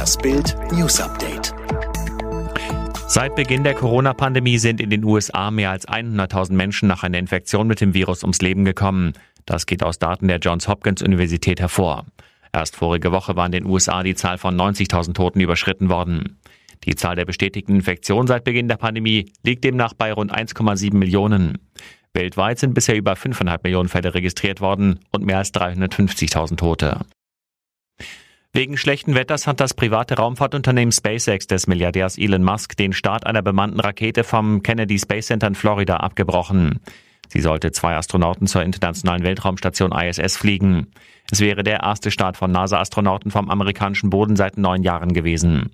Das Bild News Update. Seit Beginn der Corona-Pandemie sind in den USA mehr als 100.000 Menschen nach einer Infektion mit dem Virus ums Leben gekommen. Das geht aus Daten der Johns Hopkins Universität hervor. Erst vorige Woche war in den USA die Zahl von 90.000 Toten überschritten worden. Die Zahl der bestätigten Infektionen seit Beginn der Pandemie liegt demnach bei rund 1,7 Millionen. Weltweit sind bisher über 5,5 Millionen Fälle registriert worden und mehr als 350.000 Tote. Wegen schlechten Wetters hat das private Raumfahrtunternehmen SpaceX des Milliardärs Elon Musk den Start einer bemannten Rakete vom Kennedy Space Center in Florida abgebrochen. Sie sollte zwei Astronauten zur internationalen Weltraumstation ISS fliegen. Es wäre der erste Start von NASA-Astronauten vom amerikanischen Boden seit neun Jahren gewesen.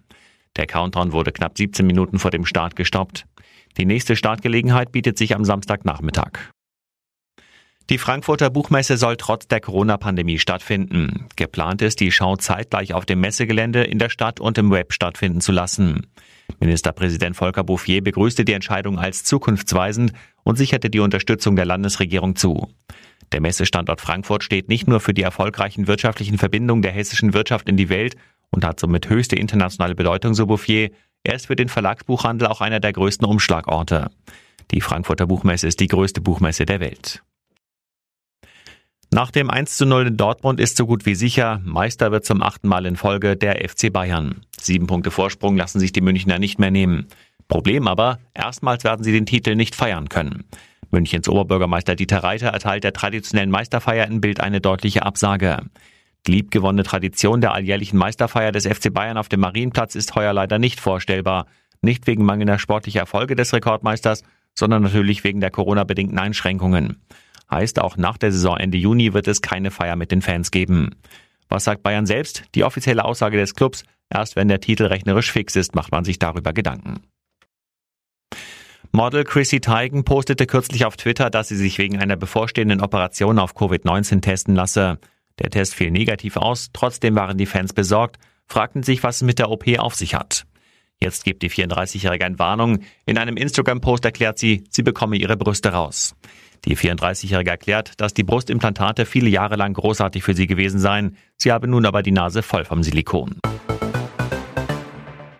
Der Countdown wurde knapp 17 Minuten vor dem Start gestoppt. Die nächste Startgelegenheit bietet sich am Samstagnachmittag. Die Frankfurter Buchmesse soll trotz der Corona-Pandemie stattfinden. Geplant ist, die Schau zeitgleich auf dem Messegelände in der Stadt und im Web stattfinden zu lassen. Ministerpräsident Volker Bouffier begrüßte die Entscheidung als zukunftsweisend und sicherte die Unterstützung der Landesregierung zu. Der Messestandort Frankfurt steht nicht nur für die erfolgreichen wirtschaftlichen Verbindungen der hessischen Wirtschaft in die Welt und hat somit höchste internationale Bedeutung, so Bouffier. Er ist für den Verlagsbuchhandel auch einer der größten Umschlagorte. Die Frankfurter Buchmesse ist die größte Buchmesse der Welt. Nach dem 1 zu 0 in Dortmund ist so gut wie sicher, Meister wird zum achten Mal in Folge der FC Bayern. Sieben Punkte Vorsprung lassen sich die Münchner nicht mehr nehmen. Problem aber, erstmals werden sie den Titel nicht feiern können. Münchens Oberbürgermeister Dieter Reiter erteilt der traditionellen Meisterfeier in Bild eine deutliche Absage. Die liebgewonnene Tradition der alljährlichen Meisterfeier des FC Bayern auf dem Marienplatz ist heuer leider nicht vorstellbar. Nicht wegen mangelnder sportlicher Erfolge des Rekordmeisters, sondern natürlich wegen der Corona-bedingten Einschränkungen. Heißt, auch nach der Saison Ende Juni wird es keine Feier mit den Fans geben. Was sagt Bayern selbst? Die offizielle Aussage des Clubs, erst wenn der Titel rechnerisch fix ist, macht man sich darüber Gedanken. Model Chrissy Teigen postete kürzlich auf Twitter, dass sie sich wegen einer bevorstehenden Operation auf Covid-19 testen lasse. Der Test fiel negativ aus, trotzdem waren die Fans besorgt, fragten sich, was es mit der OP auf sich hat. Jetzt gibt die 34-Jährige eine Warnung. In einem Instagram-Post erklärt sie, sie bekomme ihre Brüste raus. Die 34-Jährige erklärt, dass die Brustimplantate viele Jahre lang großartig für sie gewesen seien. Sie habe nun aber die Nase voll vom Silikon.